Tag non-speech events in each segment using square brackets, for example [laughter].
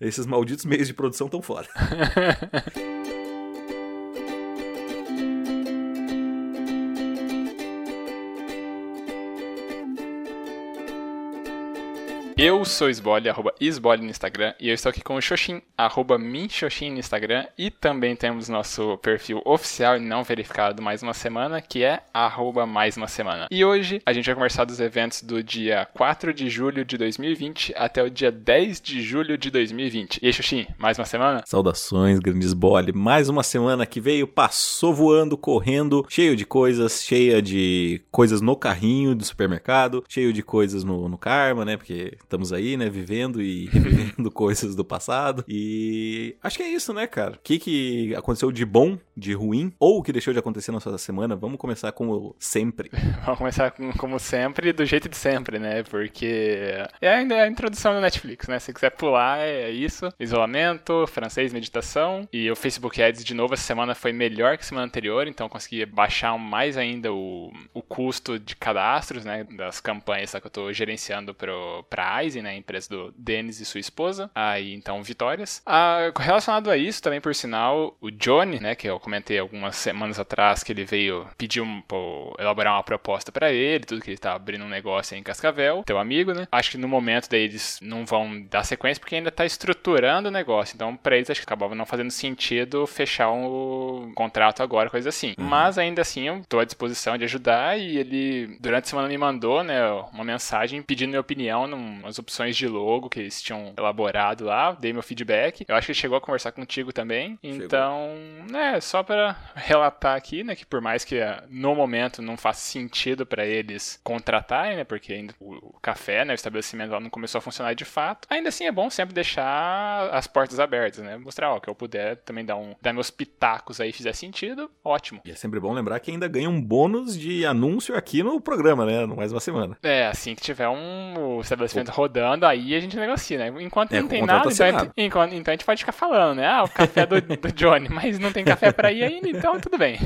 Esses malditos meios de produção estão fora. [laughs] Eu sou Sbole, arroba Sbole no Instagram, e eu estou aqui com o Xoxin, arroba Minxoxin no Instagram, e também temos nosso perfil oficial e não verificado mais uma semana, que é arroba mais uma semana. E hoje a gente vai conversar dos eventos do dia 4 de julho de 2020 até o dia 10 de julho de 2020. E aí, Xoxin, mais uma semana? Saudações, grandes Sbole. Mais uma semana que veio, passou voando, correndo, cheio de coisas, cheia de coisas no carrinho do supermercado, cheio de coisas no, no Karma, né? Porque estamos aí, né, vivendo e [laughs] revivendo coisas do passado. E acho que é isso, né, cara? O que, que aconteceu de bom, de ruim, ou o que deixou de acontecer na sua semana? Vamos começar como sempre. [laughs] Vamos começar com, como sempre, do jeito de sempre, né? Porque é ainda a introdução do Netflix, né? Se quiser pular, é isso. Isolamento, francês, meditação. E o Facebook Ads, de novo, essa semana foi melhor que a semana anterior, então consegui baixar mais ainda o, o custo de cadastros, né? Das campanhas que eu tô gerenciando pro, pra Rise, né, a empresa do Dennis e sua esposa. Aí, então, vitórias. Ah, relacionado a isso, também por sinal, o Johnny, né, que eu comentei algumas semanas atrás que ele veio pedir um, pô, elaborar uma proposta para ele, tudo que ele tá abrindo um negócio em Cascavel, teu amigo, né? Acho que no momento daí eles não vão dar sequência porque ainda tá estruturando o negócio. Então, pra eles acho que acabava não fazendo sentido fechar um contrato agora, coisa assim. Uhum. Mas ainda assim, eu tô à disposição de ajudar e ele durante a semana me mandou, né, uma mensagem pedindo minha opinião num umas opções de logo que eles tinham elaborado lá, dei meu feedback. Eu acho que ele chegou a conversar contigo também. Chegou. Então, é, só para relatar aqui, né, que por mais que eh, no momento não faça sentido para eles contratarem, né, porque ainda o café, né, o estabelecimento lá não começou a funcionar de fato, ainda assim é bom sempre deixar as portas abertas, né, mostrar, ó, que eu puder também dar um dar meus pitacos aí fizer sentido, ótimo. E é sempre bom lembrar que ainda ganha um bônus de anúncio aqui no programa, né, mais uma semana. É, assim que tiver um estabelecimento rodando, aí a gente negocia, né? Enquanto é, não tem nada, então a, gente, enquanto, então a gente pode ficar falando, né? Ah, o café do, [laughs] do Johnny, mas não tem café para ir ainda, então tudo bem.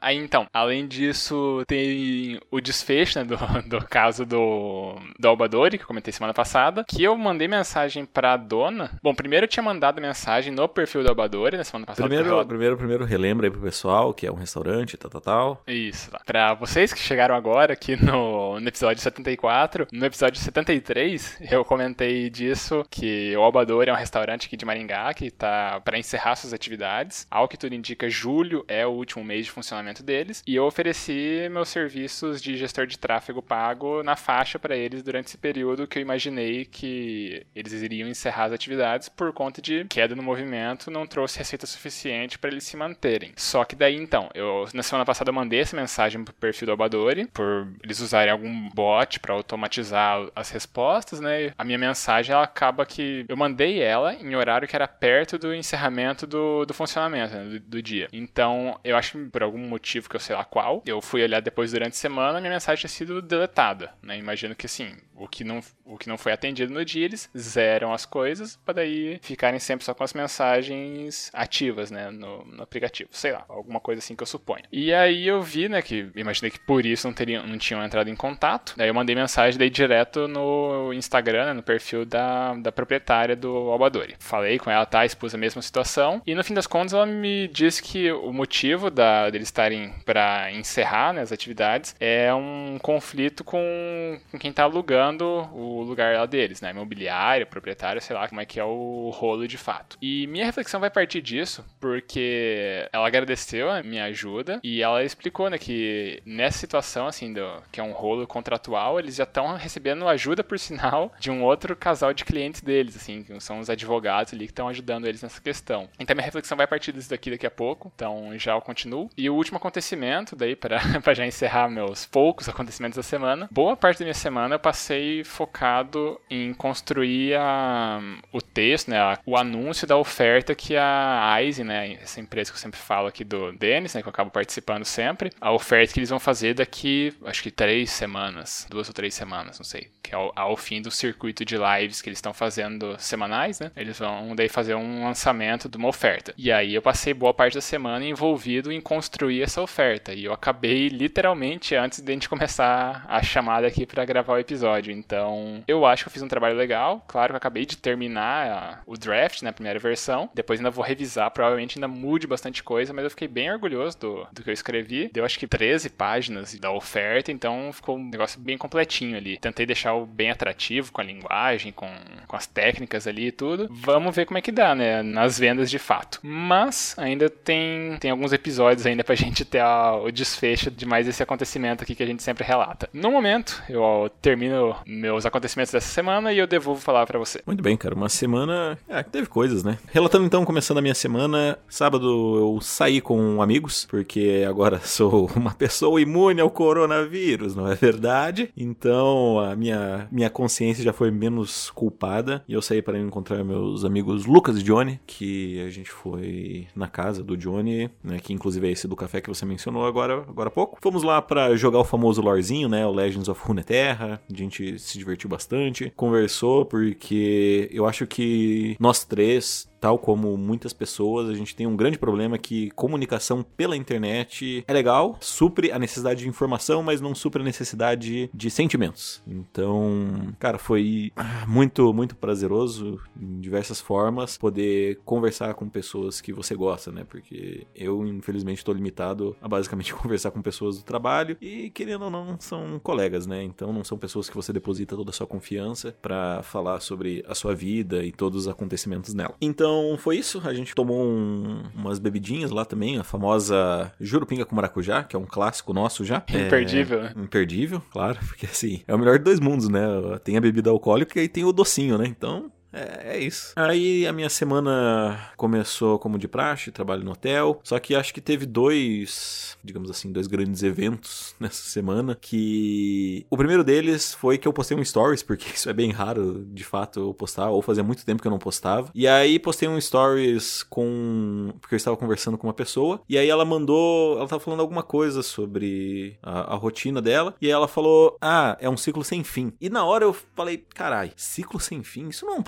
Aí então, além disso, tem o desfecho, né, do, [laughs] do caso do, do Albadori, que eu comentei semana passada, que eu mandei mensagem pra dona. Bom, primeiro eu tinha mandado mensagem no perfil do Albadori na semana passada. Primeiro, ela... primeiro, primeiro relembra aí pro pessoal que é um restaurante, tal, tal, tal. Isso. Tá. Pra vocês que chegaram agora aqui no, no episódio 74, no episódio 73, [laughs] eu comentei disso, que o Albador é um restaurante aqui de Maringá que está para encerrar suas atividades. Ao que tudo indica, julho é o último mês de funcionamento deles. E eu ofereci meus serviços de gestor de tráfego pago na faixa para eles durante esse período que eu imaginei que eles iriam encerrar as atividades por conta de queda no movimento, não trouxe receita suficiente para eles se manterem. Só que daí então, eu na semana passada eu mandei essa mensagem pro perfil do Albadori, por eles usarem algum bot para automatizar as respostas né? A minha mensagem ela acaba que eu mandei ela em horário que era perto do encerramento do, do funcionamento né? do, do, dia. Então, eu acho que por algum motivo que eu sei lá qual, eu fui olhar depois durante a semana, minha mensagem tinha sido deletada, né? Imagino que assim, o que não, o que não foi atendido no dia, eles zeram as coisas para daí ficarem sempre só com as mensagens ativas, né, no, no, aplicativo. Sei lá, alguma coisa assim que eu suponho. E aí eu vi, né, que imaginei que por isso não, teriam, não tinham entrado em contato. Daí eu mandei mensagem daí direto no Instagram, né, no perfil da, da proprietária do Albadori. Falei com ela, tá, expus a mesma situação. E no fim das contas ela me disse que o motivo da, deles estarem para encerrar né, as atividades é um conflito com, com quem tá alugando o lugar lá deles, né? Imobiliário, proprietário, sei lá como é que é o rolo de fato. E minha reflexão vai partir disso, porque ela agradeceu a minha ajuda e ela explicou, né, que nessa situação, assim, do, que é um rolo contratual, eles já estão recebendo ajuda por sinal de um outro casal de clientes deles, assim, que são os advogados ali que estão ajudando eles nessa questão. Então minha reflexão vai partir disso daqui daqui a pouco, então já eu continuo. E o último acontecimento, daí para [laughs] já encerrar meus poucos acontecimentos da semana, boa parte da minha semana eu passei focado em construir a, o texto, né, a, o anúncio da oferta que a ISE, né, essa empresa que eu sempre falo aqui do Denis, né, que eu acabo participando sempre, a oferta que eles vão fazer daqui, acho que três semanas, duas ou três semanas, não sei, que é ao, ao fim seguindo o circuito de lives que eles estão fazendo semanais, né? Eles vão daí fazer um lançamento de uma oferta. E aí eu passei boa parte da semana envolvido em construir essa oferta. E eu acabei literalmente antes de a gente começar a chamada aqui para gravar o episódio. Então, eu acho que eu fiz um trabalho legal. Claro que eu acabei de terminar o draft na né, primeira versão. Depois ainda vou revisar, provavelmente ainda mude bastante coisa, mas eu fiquei bem orgulhoso do, do que eu escrevi. Deu acho que 13 páginas da oferta, então ficou um negócio bem completinho ali. Tentei deixar o bem atrativo com a linguagem, com, com as técnicas ali e tudo. Vamos ver como é que dá, né? Nas vendas de fato. Mas ainda tem, tem alguns episódios ainda pra [laughs] gente ter a, o desfecho de mais esse acontecimento aqui que a gente sempre relata. No momento, eu termino meus acontecimentos dessa semana e eu devolvo falar para você. Muito bem, cara. Uma semana. É, teve coisas, né? Relatando então, começando a minha semana, sábado eu saí com amigos, porque agora [laughs] sou uma pessoa imune ao coronavírus, não é verdade? Então a minha, minha consciência já foi menos culpada e eu saí para encontrar meus amigos Lucas e Johnny, que a gente foi na casa do Johnny, né? Que inclusive é esse do café que você mencionou agora, agora há pouco. Fomos lá para jogar o famoso lorezinho, né? O Legends of Runeterra. A gente se divertiu bastante, conversou, porque eu acho que nós três tal como muitas pessoas, a gente tem um grande problema que comunicação pela internet é legal, supre a necessidade de informação, mas não supre a necessidade de sentimentos. Então, cara, foi muito, muito prazeroso em diversas formas poder conversar com pessoas que você gosta, né? Porque eu, infelizmente, estou limitado a basicamente [laughs] conversar com pessoas do trabalho e, querendo ou não, são colegas, né? Então, não são pessoas que você deposita toda a sua confiança para falar sobre a sua vida e todos os acontecimentos nela. Então, então foi isso. A gente tomou um, umas bebidinhas lá também, a famosa Jurupinga com maracujá, que é um clássico nosso já. [laughs] Imperdível, é, né? Imperdível, claro, [laughs] porque assim, é o melhor de dois mundos, né? Tem a bebida alcoólica e tem o docinho, né? Então é, é, isso. Aí a minha semana começou como de praxe, trabalho no hotel. Só que acho que teve dois, digamos assim, dois grandes eventos [laughs] nessa semana. Que o primeiro deles foi que eu postei um stories, porque [laughs] isso é bem raro de fato eu postar, ou fazia muito tempo que eu não postava. E aí postei um stories com. Porque eu estava conversando com uma pessoa. E aí ela mandou. Ela tava falando alguma coisa sobre a, a rotina dela. E ela falou: Ah, é um ciclo sem fim. E na hora eu falei: Carai, ciclo sem fim? Isso não é um?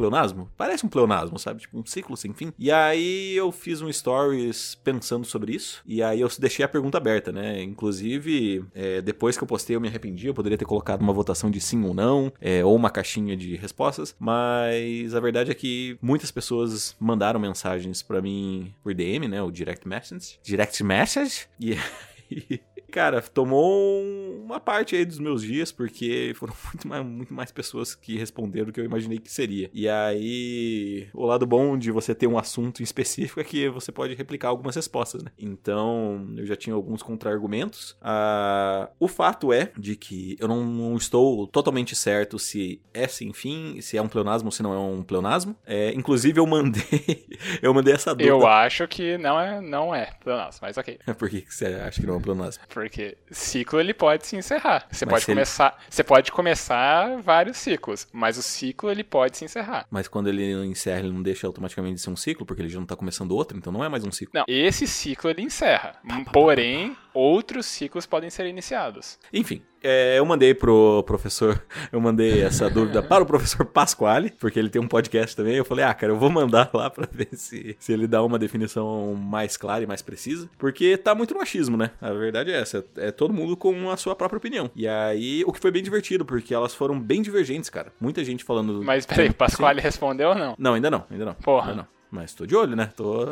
Parece um pleonasmo, sabe? Tipo um ciclo sem fim. E aí eu fiz um stories pensando sobre isso. E aí eu deixei a pergunta aberta, né? Inclusive, é, depois que eu postei eu me arrependi. Eu poderia ter colocado uma votação de sim ou não, é, ou uma caixinha de respostas. Mas a verdade é que muitas pessoas mandaram mensagens para mim por DM, né? O direct message. Direct message. E aí cara, tomou uma parte aí dos meus dias, porque foram [laughs] muito mais, muito mais pessoas que responderam do que eu imaginei que seria. E aí, o lado bom de você ter um assunto em específico é que você pode replicar algumas respostas, né? Então, eu já tinha alguns contra-argumentos. Ah, o fato é de que eu não, não, estou totalmente certo se é sem fim, se é um pleonasmo ou se não é um pleonasmo. É, inclusive, eu mandei [laughs] eu mandei essa dúvida. Eu acho que não é, não é pleonasmo, mas ok. [laughs] Por que você acha que não é um pleonasmo? Porque ciclo ele pode se encerrar. Você pode começar, ele... você pode começar vários ciclos, mas o ciclo ele pode se encerrar. Mas quando ele encerra, ele não deixa automaticamente de ser um ciclo, porque ele já não tá começando outro, então não é mais um ciclo. Não, esse ciclo ele encerra. Porém, outros ciclos podem ser iniciados. Enfim, é, eu mandei pro professor, [laughs] eu mandei essa dúvida para o professor Pasquale, porque ele tem um podcast também. Eu falei, ah, cara, eu vou mandar lá para ver se, se ele dá uma definição mais clara e mais precisa, porque tá muito no achismo, né? A verdade é essa, é todo mundo com a sua própria opinião. E aí, o que foi bem divertido, porque elas foram bem divergentes, cara. Muita gente falando. Mas peraí, o Pasquale respondeu ou não? Não, ainda não, ainda não. Porra. Ainda não. Mas tô de olho, né? Tô,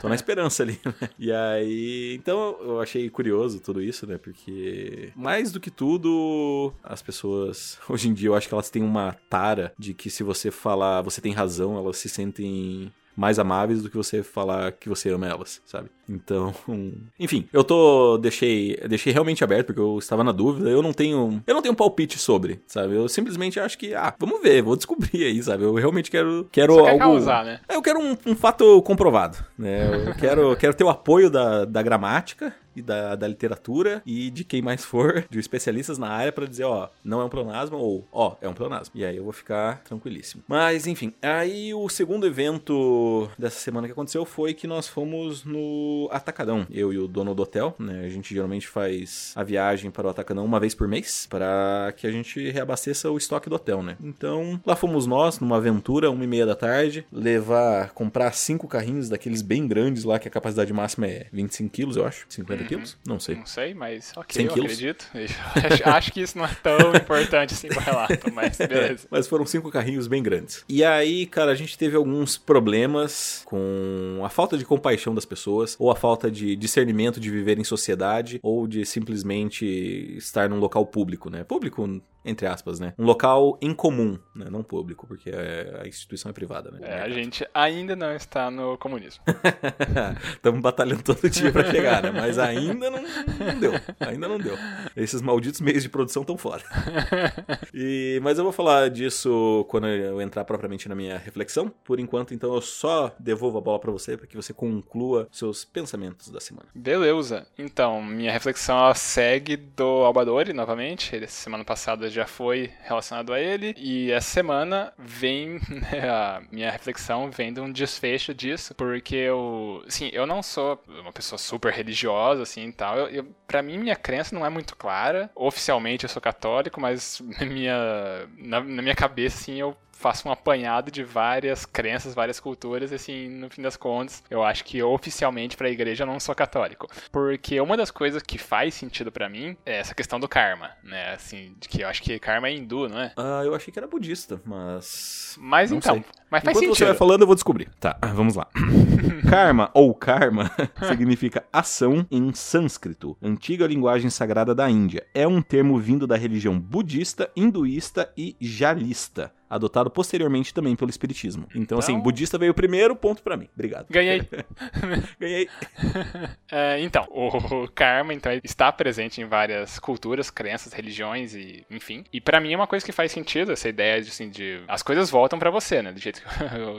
tô na esperança ali, né? E aí, então eu achei curioso tudo isso, né? Porque mais do que tudo, as pessoas, [laughs] hoje em dia, eu acho que elas têm uma tara de que se você falar, você tem razão, elas se sentem mais amáveis do que você falar que você ama elas, sabe? Então, [laughs] enfim, eu tô deixei deixei realmente aberto porque eu estava na dúvida. Eu não tenho eu não tenho um palpite sobre, sabe? Eu simplesmente acho que ah, vamos ver, vou descobrir aí, sabe? Eu realmente quero quero Você algo causar, né? Eu quero um, um fato comprovado, né? Eu [laughs] quero quero ter o apoio da, da gramática e da, da literatura e de quem mais for, de especialistas na área, para dizer, ó, não é um pleonasmo ou, ó, é um pleonasmo. E aí eu vou ficar tranquilíssimo. Mas, enfim, aí o segundo evento dessa semana que aconteceu foi que nós fomos no Atacadão, eu e o dono do hotel, né? A gente geralmente faz a viagem para o Atacadão uma vez por mês, para que a gente reabasteça o estoque do hotel, né? Então, lá fomos nós, numa aventura, uma e meia da tarde, levar, comprar cinco carrinhos daqueles bem grandes lá, que a capacidade máxima é 25 quilos, eu acho. 50 uhum. Quilos? Não sei. Não sei, mas ok, 100 eu quilos? acredito. [laughs] acho, acho que isso não é tão importante assim pro relato, [laughs] mas é, beleza. É, mas foram cinco carrinhos bem grandes. E aí, cara, a gente teve alguns problemas com a falta de compaixão das pessoas, ou a falta de discernimento de viver em sociedade, ou de simplesmente estar num local público, né? Público entre aspas, né? Um local em comum, né? Não público, porque é, a instituição é privada, né? É, a gente ainda não está no comunismo. [laughs] Estamos batalhando todo dia para chegar, né? Mas ainda não, não, deu. Ainda não deu. Esses malditos meios de produção estão fora. E, mas eu vou falar disso quando eu entrar propriamente na minha reflexão. Por enquanto, então, eu só devolvo a bola para você para que você conclua seus pensamentos da semana. Beleza. Então, minha reflexão segue do Albadori novamente. Ele, semana passada já foi relacionado a ele. E essa semana vem, [laughs] né, a minha reflexão vem de um desfecho disso, porque eu, assim, eu não sou uma pessoa super religiosa, assim, e tal. Eu, eu, pra mim, minha crença não é muito clara. Oficialmente eu sou católico, mas [laughs] minha, na, na minha cabeça, assim, eu faço um apanhado de várias crenças, várias culturas, assim, no fim das contas, eu acho que oficialmente para a igreja eu não sou católico. Porque uma das coisas que faz sentido para mim é essa questão do karma, né? Assim, que eu acho que karma é hindu, não é? Ah, eu achei que era budista, mas. Mas não então. Sei. Mas faz Enquanto sentido. você vai falando, eu vou descobrir. Tá, vamos lá. [laughs] karma ou karma [laughs] significa ação em sânscrito, antiga linguagem sagrada da Índia. É um termo vindo da religião budista, hinduísta e jalista adotado posteriormente também pelo espiritismo. Então, assim, então... assim, budista veio primeiro, ponto para mim. Obrigado. Ganhei. [laughs] Ganhei. [laughs] É, então, o karma então está presente em várias culturas, crenças, religiões e, enfim. E para mim é uma coisa que faz sentido essa ideia de assim de as coisas voltam para você, né? Do jeito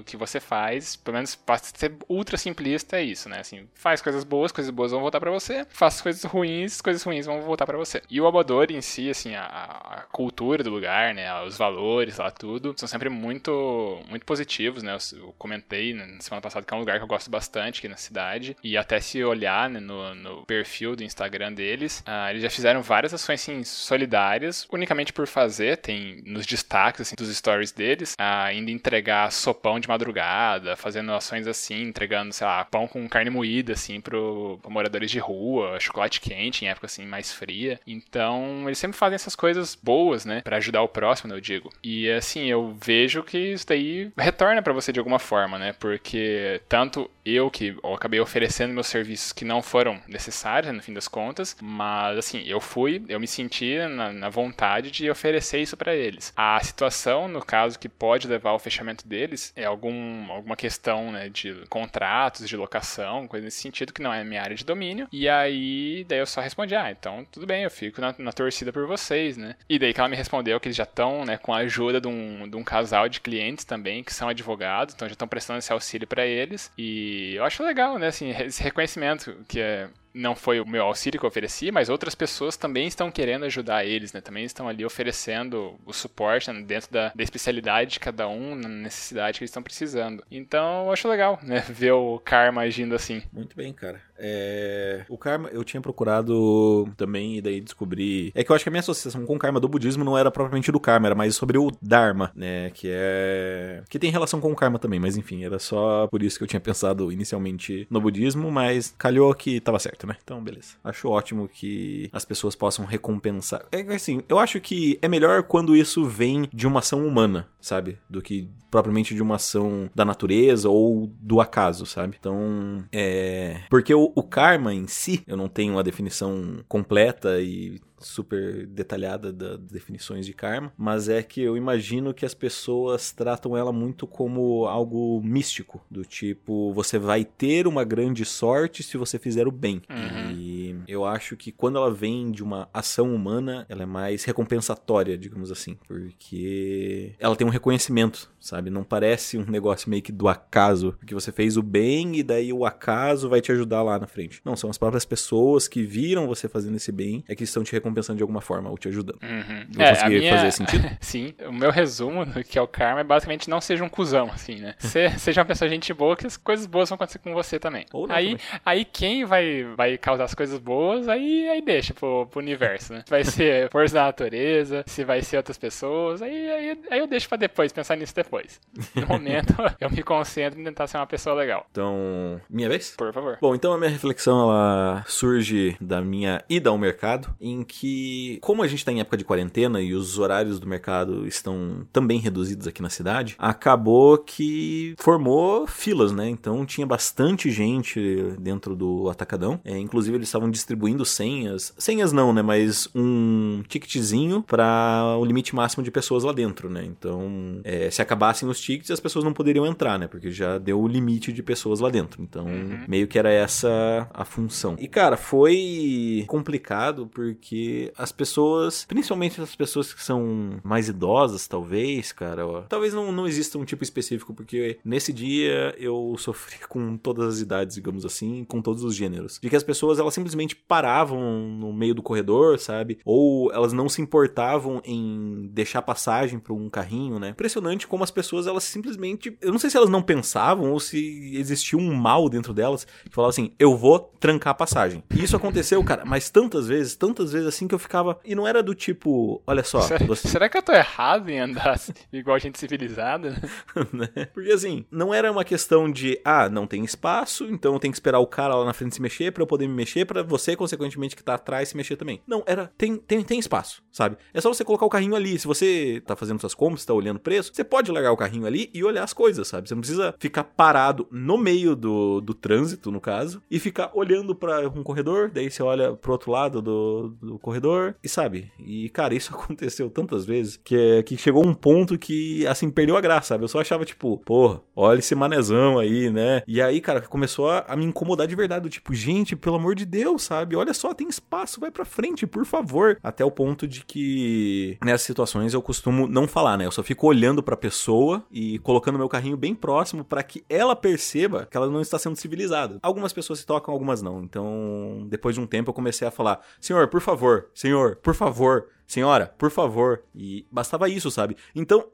que, [laughs] você faz, pelo menos para ser ultra simplista é isso, né? Assim, faz coisas boas, coisas boas vão voltar para você. Faz coisas ruins, coisas ruins vão voltar para você. E o Abador em si, assim, a, a cultura do lugar, né, os valores lá tudo tudo, são sempre muito, muito positivos, né? Eu, comentei né, na semana passada que é um lugar que eu gosto bastante aqui na cidade. E até se olhar né, no, no, perfil do Instagram deles, uh, eles já fizeram várias ações assim, solidárias, unicamente por fazer. Tem nos destaques assim, dos stories deles, uh, ainda entregar sopão de madrugada, fazendo ações assim, entregando, sei lá, pão com carne moída, assim, pro, pro moradores de rua, chocolate quente em época assim mais fria. Então, eles sempre fazem essas coisas boas, né? para ajudar o próximo, né, eu digo. E assim, eu vejo que isso daí retorna para você de alguma forma, né? Porque tanto eu que eu acabei oferecendo meus serviços que não foram necessários, no fim das contas, mas assim, eu fui, eu me senti na, na vontade de oferecer isso para eles. A situação, no caso, que pode levar ao fechamento deles é algum, alguma questão, né, de contratos, de locação, coisa nesse sentido, que não é minha área de domínio. E aí, daí eu só respondi, ah, então tudo bem, eu fico na, na torcida por vocês, né? E daí que ela me respondeu que eles já estão, né, com a ajuda de de um casal de clientes também que são advogados, então já estão prestando esse auxílio para eles. E eu acho legal, né, assim, esse reconhecimento que é não foi o meu auxílio que eu ofereci, mas outras pessoas também estão querendo ajudar eles, né? Também estão ali oferecendo o suporte né? dentro da, da, especialidade de cada um, na necessidade que eles estão precisando. Então, eu acho legal, né? [laughs] Ver o Karma agindo assim. Muito bem, cara. É... O Karma, eu tinha procurado também e daí descobri... É que eu acho que a minha associação com o Karma do budismo não era propriamente do Karma, era mais sobre o Dharma, né? Que é... Que tem relação com o Karma também, mas enfim, era só por isso que eu tinha pensado inicialmente no budismo, mas calhou que tava certo certo, né? Então, beleza. Acho ótimo que as pessoas possam recompensar. É assim, eu acho que é melhor quando isso vem de uma ação humana, sabe? Do que propriamente de uma ação da natureza ou do acaso, sabe? Então, é. Porque o, o karma em si, eu não tenho uma definição completa e super detalhada das definições de karma, mas é que eu imagino que as pessoas tratam ela muito como algo místico, do tipo, você vai ter uma grande sorte se você fizer o bem. Uhum. E eu acho que quando ela vem de uma ação humana, ela é mais recompensatória, digamos assim, porque ela tem um reconhecimento, sabe? Não parece um negócio meio que do acaso, porque você fez o bem e daí o acaso vai te ajudar lá na frente. Não, são as próprias pessoas que viram você fazendo esse bem é que estão te recompensando de alguma forma ou te ajudando. Uhum. Vou É, conseguir a minha- fazer sentido? [laughs] Sim, o meu resumo do que é o karma é basicamente não seja um cuzão, assim, né? [laughs] Se, seja uma pessoa gente boa, que as coisas boas vão acontecer com você também. Não aí, também. aí quem vai, vai causar as coisas boas, aí, aí deixa pro, pro universo, né? Se vai ser [laughs] força da natureza, se vai ser outras pessoas, aí, aí, aí eu deixo pra depois, pensar nisso depois. No momento, [laughs] eu me concentro em tentar ser uma pessoa legal. Então, minha vez? Por favor. Bom, então a minha reflexão ela surge da minha ida ao mercado, em que, como a gente está em época de quarentena e os horários do mercado estão também reduzidos aqui na cidade, acabou que formou filas, né? Então tinha bastante gente dentro do atacadão. É, inclusive eles estavam distribuindo senhas, senhas não, né? Mas um ticketzinho para o limite máximo de pessoas lá dentro, né? Então, é, se acabassem os tickets, as pessoas não poderiam entrar, né? Porque já deu o limite de pessoas lá dentro. Então, meio que era essa a função. E, cara, foi complicado porque as pessoas, principalmente as pessoas que são mais idosas, talvez, cara, ó, talvez não, não exista um tipo específico, porque nesse dia eu sofri [laughs] com todas as idades, digamos assim, com todos os gêneros. De que as pessoas, elas simplesmente paravam no meio do corredor, sabe? Ou elas não se importavam em deixar passagem para um carrinho, né? Impressionante como as pessoas, elas simplesmente. Eu não sei se elas não pensavam ou se existia um mal dentro delas que falava assim: eu vou trancar a passagem. E isso aconteceu, cara, mas tantas vezes, tantas vezes assim que eu ficava. E não era do tipo: olha só, será, você. será que eu tô errado em andar assim, [laughs] igual gente civilizada? [laughs] né? Porque assim, não era uma questão de, ah, não tem espaço, então eu tenho que esperar o cara lá na frente se mexer pra eu poder me mexer, pra você, consequentemente, que tá atrás se mexer também. Não, era, tem, tem, tem espaço, sabe? É só você colocar o carrinho ali. Se você tá fazendo suas compras, tá olhando o preço, você pode largar o carrinho ali e olhar as coisas, sabe? Você não precisa ficar parado no meio do, do trânsito, no caso, e ficar olhando pra um corredor, daí você olha pro outro lado do, do corredor e sabe? E, cara, isso [laughs] aconteceu tantas vezes que, que chegou um ponto que, assim, perdeu a graça, sabe? Eu só achava, tipo, porra, olha esse manezão aí, né? E aí, cara, começou a, a me incomodar de verdade, do tipo, gente, pelo amor de Deus, sabe? Olha só, tem espaço, vai pra frente, por favor. Até o ponto de que nessas situações eu costumo não falar, né? Eu só fico olhando pra pessoa e colocando meu carrinho bem próximo pra que ela perceba que ela não está sendo civilizada. Algumas pessoas se tocam, algumas não. Então, depois de um tempo eu comecei a falar: "Senhor, por favor, senhor, por favor, senhora, por favor". E bastava isso, sabe? Então,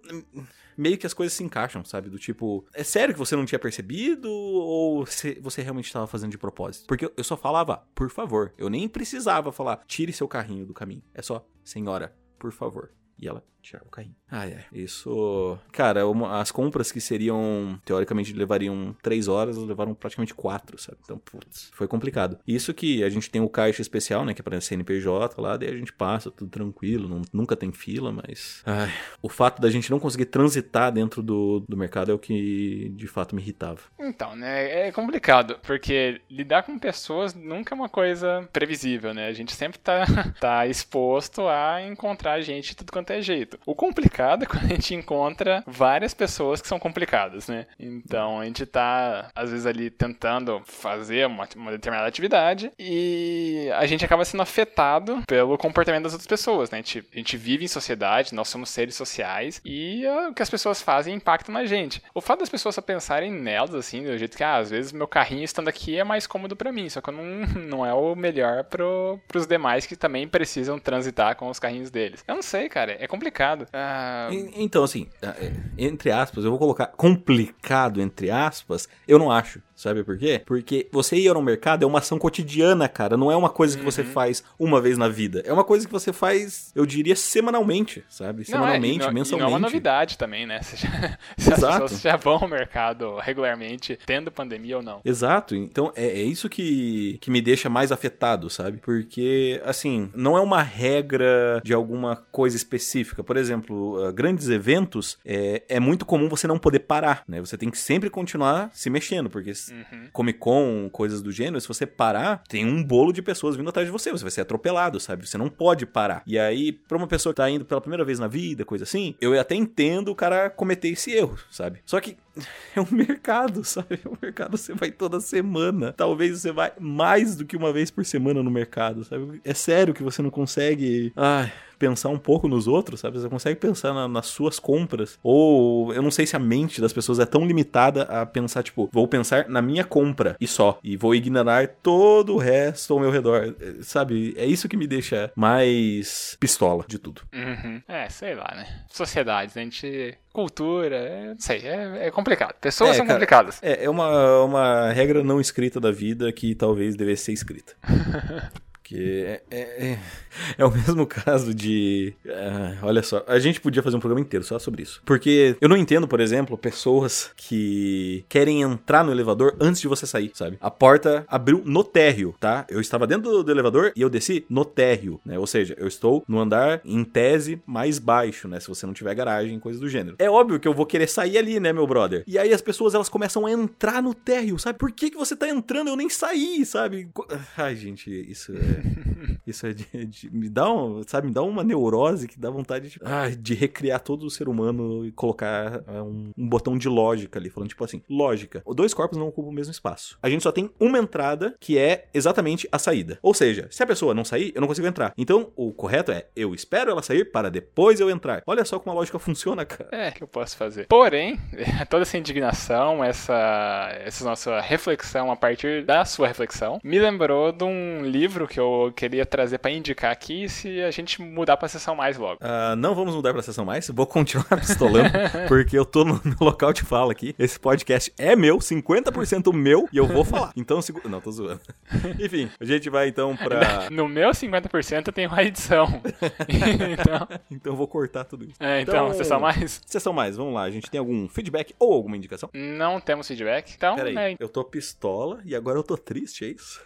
meio que as coisas se encaixam, sabe? Do tipo, é sério que você não tinha percebido ou você realmente estava fazendo de propósito? Porque eu só falava, por favor. Eu nem precisava falar, tire seu carrinho do caminho. É só, senhora, por favor. E ela tirava o carrinho. Ai, ai. Isso. Cara, uma- as compras que seriam, teoricamente, levariam três horas, levaram praticamente quatro, sabe? Então, putz, foi complicado. Isso que a gente tem o caixa especial, né? Que é pra CNPJ lá, daí a gente passa, tudo tranquilo, não- nunca tem fila, mas. Ai, o fato da gente não conseguir transitar dentro do, do mercado é o que de fato me irritava. Então, né, é complicado, porque lidar com pessoas nunca é uma coisa previsível, né? A gente sempre tá, [laughs] tá exposto a encontrar gente de tudo quanto é jeito. O complicado é [laughs] quando a gente encontra várias pessoas que são complicadas, né? Então, a gente tá, às vezes, ali tentando fazer uma, uma determinada atividade e a gente acaba sendo afetado pelo comportamento das outras pessoas, né? A gente, a gente vive em sociedade, nós somos seres sociais e o que as pessoas fazem impacta na gente. O fato das pessoas só pensarem nelas, assim, do jeito que, ah, às vezes meu carrinho estando aqui é mais cômodo pra mim, só que não, [laughs] não é o melhor pro, pros demais que também precisam transitar com os carrinhos deles. Eu não sei, cara, é complicado. Ah, E- Então, assim, é, entre aspas, eu vou colocar complicado, entre aspas, eu não acho. Sabe por quê? Porque você ir ao mercado é uma ação cotidiana, cara. Não é uma coisa que você Uhum. faz uma vez na vida. É uma coisa que você faz, eu diria, semanalmente, sabe? Não, é, Semanalmente, e não, mensalmente. Não é uma novidade também, né? [laughs] Se, já- as pessoas já vão ao mercado regularmente, tendo pandemia ou não. Exato, então é, é isso que, que me deixa mais afetado, sabe? Porque, assim, não é uma regra de alguma coisa específica. Por exemplo, ah, grandes eventos, é, é muito comum você não poder parar, né? Você tem que sempre continuar se mexendo, porque Uhum. Comic Con, coisas do gênero, se você parar, tem um bolo de pessoas vindo atrás de você, você vai ser atropelado, sabe? Você não pode parar. E aí, pra uma pessoa que tá indo pela primeira vez na vida, coisa assim, eu até entendo o cara cometer esse erro, sabe? Só que [laughs] é um mercado, sabe? É um mercado, você vai toda semana. Talvez você vai mais do que uma vez por semana no mercado, sabe? É sério que você não consegue. Ai, pensar um pouco nos outros, sabe? Você consegue pensar na, nas suas compras. Ou eu não sei se a mente das pessoas é tão limitada a pensar, tipo, vou pensar na minha compra e só. E vou ignorar todo o resto ao meu redor. É, sabe? É isso que me deixa mais pistola de tudo. Uhum. É, sei lá, né? Sociedades, a gente cultura, é, não sei, é, é complicado. Pessoas é, são cara, complicadas. É, é uma, uma regra não escrita da vida que talvez devesse ser escrita. [laughs] Porque é, é, é, [laughs] é, o mesmo caso de. Uh, olha só, a gente podia fazer um programa inteiro só sobre isso. Porque eu não entendo, por exemplo, pessoas que querem entrar no elevador antes de você sair, sabe? A porta abriu no térreo, tá? Eu estava dentro do, do elevador e eu desci no térreo, né? Ou seja, eu estou no andar em tese mais baixo, né? Se você não tiver garagem, coisa do gênero. É óbvio que eu vou querer sair ali, né, meu brother? E aí as pessoas elas começam a entrar no térreo, sabe? Por que, que você tá entrando? Eu nem saí, sabe? Ai, gente, isso é. [laughs] Isso é de, de, me dá um, sabe, me dá uma neurose que dá vontade de, ah, de recriar todo o ser humano e colocar é, um, um, botão de lógica ali, falando tipo assim, lógica. Dois corpos não ocupam o mesmo espaço. A gente só tem uma entrada que é exatamente a saída. Ou seja, se a pessoa não sair, eu não consigo entrar. Então, o correto é eu espero ela sair para depois eu entrar. Olha só como a lógica funciona, cara. É, que eu posso fazer. Porém, [laughs] toda essa indignação, essa, essa nossa reflexão a partir da sua reflexão, me lembrou de um livro que eu eu queria trazer para indicar aqui se a gente mudar pra sessão mais logo. Uh, não vamos mudar pra sessão mais, vou continuar [laughs] pistolando, porque eu tô no, no, local de fala aqui. Esse podcast é meu, 50% meu, e eu vou falar. Então, segura. Não, tô zoando. [laughs] Enfim, a gente vai então pra. No meu 50% tem uma edição. [laughs] então... então eu vou cortar tudo isso. É, então, então, sessão mais? Sessão mais, vamos lá. A gente tem algum feedback ou alguma indicação? Não temos feedback, então. Peraí, né... eu tô pistola e agora eu tô triste, é isso?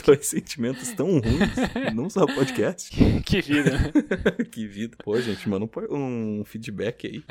[laughs] dois sentimentos tão ruins num só podcast. [laughs] Que, vida, né? [laughs] que vida. Pô, gente, manda um, um feedback aí.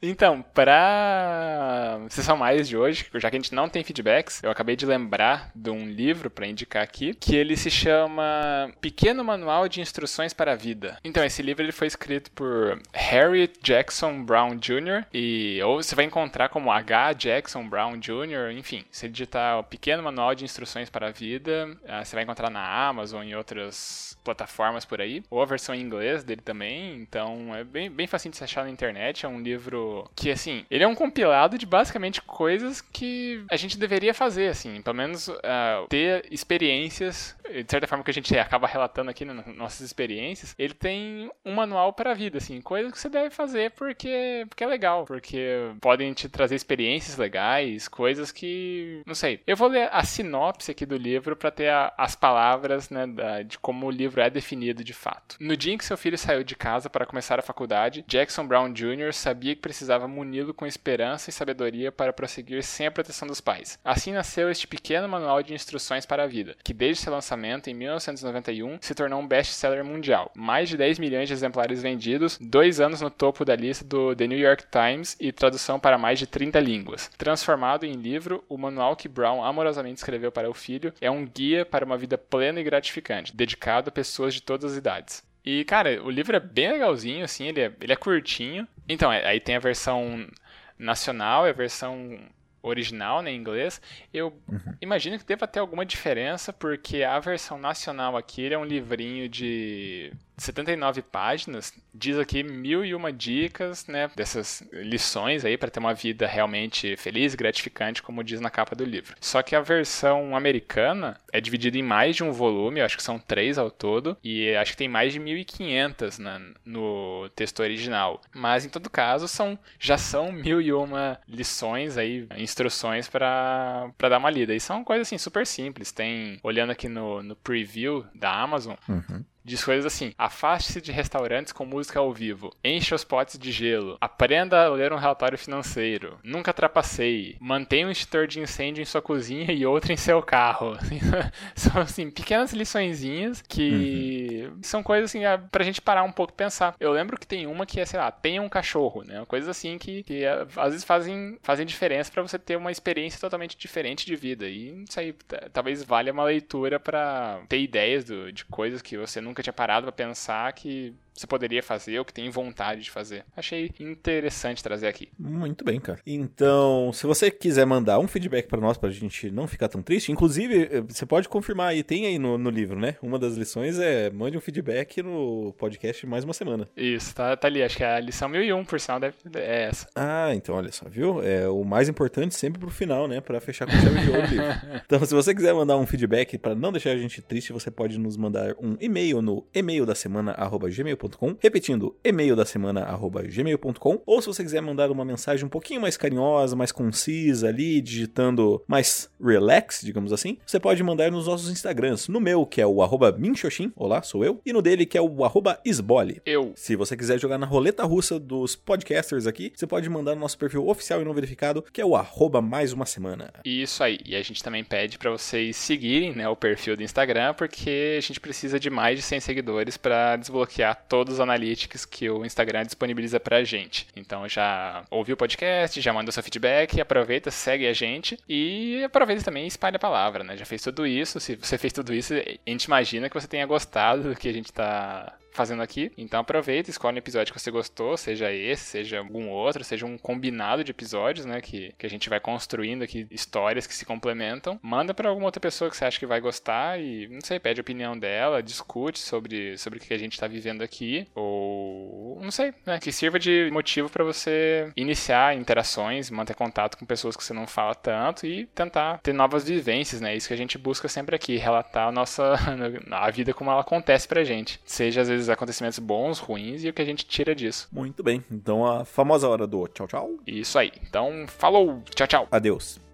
então, pra sessão mais de hoje, já que a gente não tem feedbacks, eu acabei de lembrar de um livro para indicar aqui, que ele se chama Pequeno Manual de Instruções para a Vida. Então, esse livro ele foi escrito por Harry Jackson Brown Jr. e ou você vai encontrar como H. Jackson Brown Jr. Enfim, se digitar o Pequeno Manual de Instruções para a Vida, você vai encontrar na Amazon e outras plataformas por aí, ou a versão em inglês dele também, então é bem, bem fácil de se achar na internet, é um livro que, assim, ele é um compilado de basicamente coisas que a gente deveria fazer, assim, pelo menos uh, ter experiências, de certa forma que a gente acaba relatando aqui nas nossas experiências, ele tem um manual para a vida, assim, coisas que você deve fazer porque, porque é legal, porque podem te trazer experiências legais, coisas que, não sei, eu vou ler a sinopse aqui do livro para ter a, as palavras, né, da, de como o livro definido de fato. No dia em que seu filho saiu de casa para começar a faculdade, Jackson Brown Jr. sabia que precisava muni-lo com esperança e sabedoria para prosseguir sem a proteção dos pais. Assim nasceu este pequeno manual de instruções para a vida, que desde seu lançamento em 1991 se tornou um best-seller mundial. Mais de 10 milhões de exemplares vendidos, dois anos no topo da lista do The New York Times e tradução para mais de 30 línguas. Transformado em livro, o manual que Brown amorosamente escreveu para o filho é um guia para uma vida plena e gratificante, dedicado a pessoas de todas as idades. E, cara, o livro é bem legalzinho, assim, ele é, ele é curtinho. Então, é, aí tem a versão nacional e a versão original, né, em inglês. Eu uhum. imagino que deva ter alguma diferença, porque a versão nacional aqui é um livrinho de 79 páginas, diz aqui mil e uma dicas, né, dessas lições aí para ter uma vida realmente feliz e gratificante, como diz na capa do livro. Só que a versão americana é dividida em mais de um volume, acho que são três ao todo, e acho que tem mais de 1.500 na, no texto original. Mas em todo caso, são já são mil e uma lições aí, instruções para dar uma lida. E são coisas assim super simples. Tem olhando aqui no, no preview da Amazon. Uhum Diz coisas assim: afaste-se de restaurantes com música ao vivo, encha os potes de gelo, aprenda a ler um relatório financeiro, nunca trapaceie, mantenha um extintor de incêndio em sua cozinha e outro em seu carro. [laughs] são assim, pequenas liçõezinhas que uhum. são coisas assim pra gente parar um pouco e pensar. Eu lembro que tem uma que é, sei lá, tenha um cachorro, né? Coisas assim que, que ah, às vezes fazem, fazem diferença para você ter uma experiência totalmente diferente de vida. E isso aí talvez valha uma leitura para ter ideias do, de coisas que você nunca nunca tinha parado para pensar que você poderia fazer ou que tem vontade de fazer. Achei interessante trazer aqui. Muito bem, cara. Então, se você quiser mandar um feedback para nós, pra gente não ficar tão triste, inclusive, eh, você pode confirmar aí, tem aí no, no livro, né? Uma das lições é mande um feedback no podcast mais uma semana. Isso, tá, tá ali. Acho que é a lição 1001, por sinal, deve, é essa. Ah, então olha só, viu? É o mais importante sempre pro final, né? Pra fechar com chave de ouro o livro. [laughs] Então, se você quiser mandar um feedback para não deixar a gente triste, você pode nos mandar um e-mail no e-mail da semana gmail.com, repetindo, e-mail da semana gmail.com, ou se você quiser mandar uma mensagem um pouquinho mais carinhosa, mais concisa ali, digitando mais relax, digamos assim, você pode mandar nos nossos Instagrams, no meu, que é o arroba minxoxin, olá, sou eu, e no dele, que é o arroba esbole. Eu. Se você quiser jogar na roleta russa dos podcasters aqui, você pode mandar no nosso perfil oficial e não verificado, que é o arroba mais uma semana. Isso aí. E a gente também pede para vocês seguirem né, o perfil do Instagram, porque a gente precisa de mais de 100 seguidores para desbloquear todos os analytics que o Instagram disponibiliza pra gente. Então já ouviu o podcast, já mandou seu feedback, aproveita, segue a gente e aproveita também e espalha a palavra, né? Já fez tudo isso, se você fez tudo isso, a gente imagina que você tenha gostado do que a gente tá fazendo aqui. Então aproveita, escolhe um episódio que você gostou, seja esse, seja algum outro, seja um combinado de episódios, né, que, que a gente vai construindo aqui histórias que se complementam. Manda para alguma outra pessoa que você acha que vai gostar e, não sei, pede a opinião dela, discute sobre, sobre o que a gente tá vivendo aqui, ou não sei, né, que sirva de motivo para você iniciar interações, manter contato com pessoas que você não fala tanto e tentar ter novas vivências, né? Isso que a gente busca sempre aqui, relatar a nossa [laughs] a vida como ela acontece pra gente. Seja às vezes acontecimentos bons, ruins e o que a gente tira disso. Muito bem. Então a famosa hora do tchau, tchau. Isso aí. Então, falou, tchau, tchau. Adeus.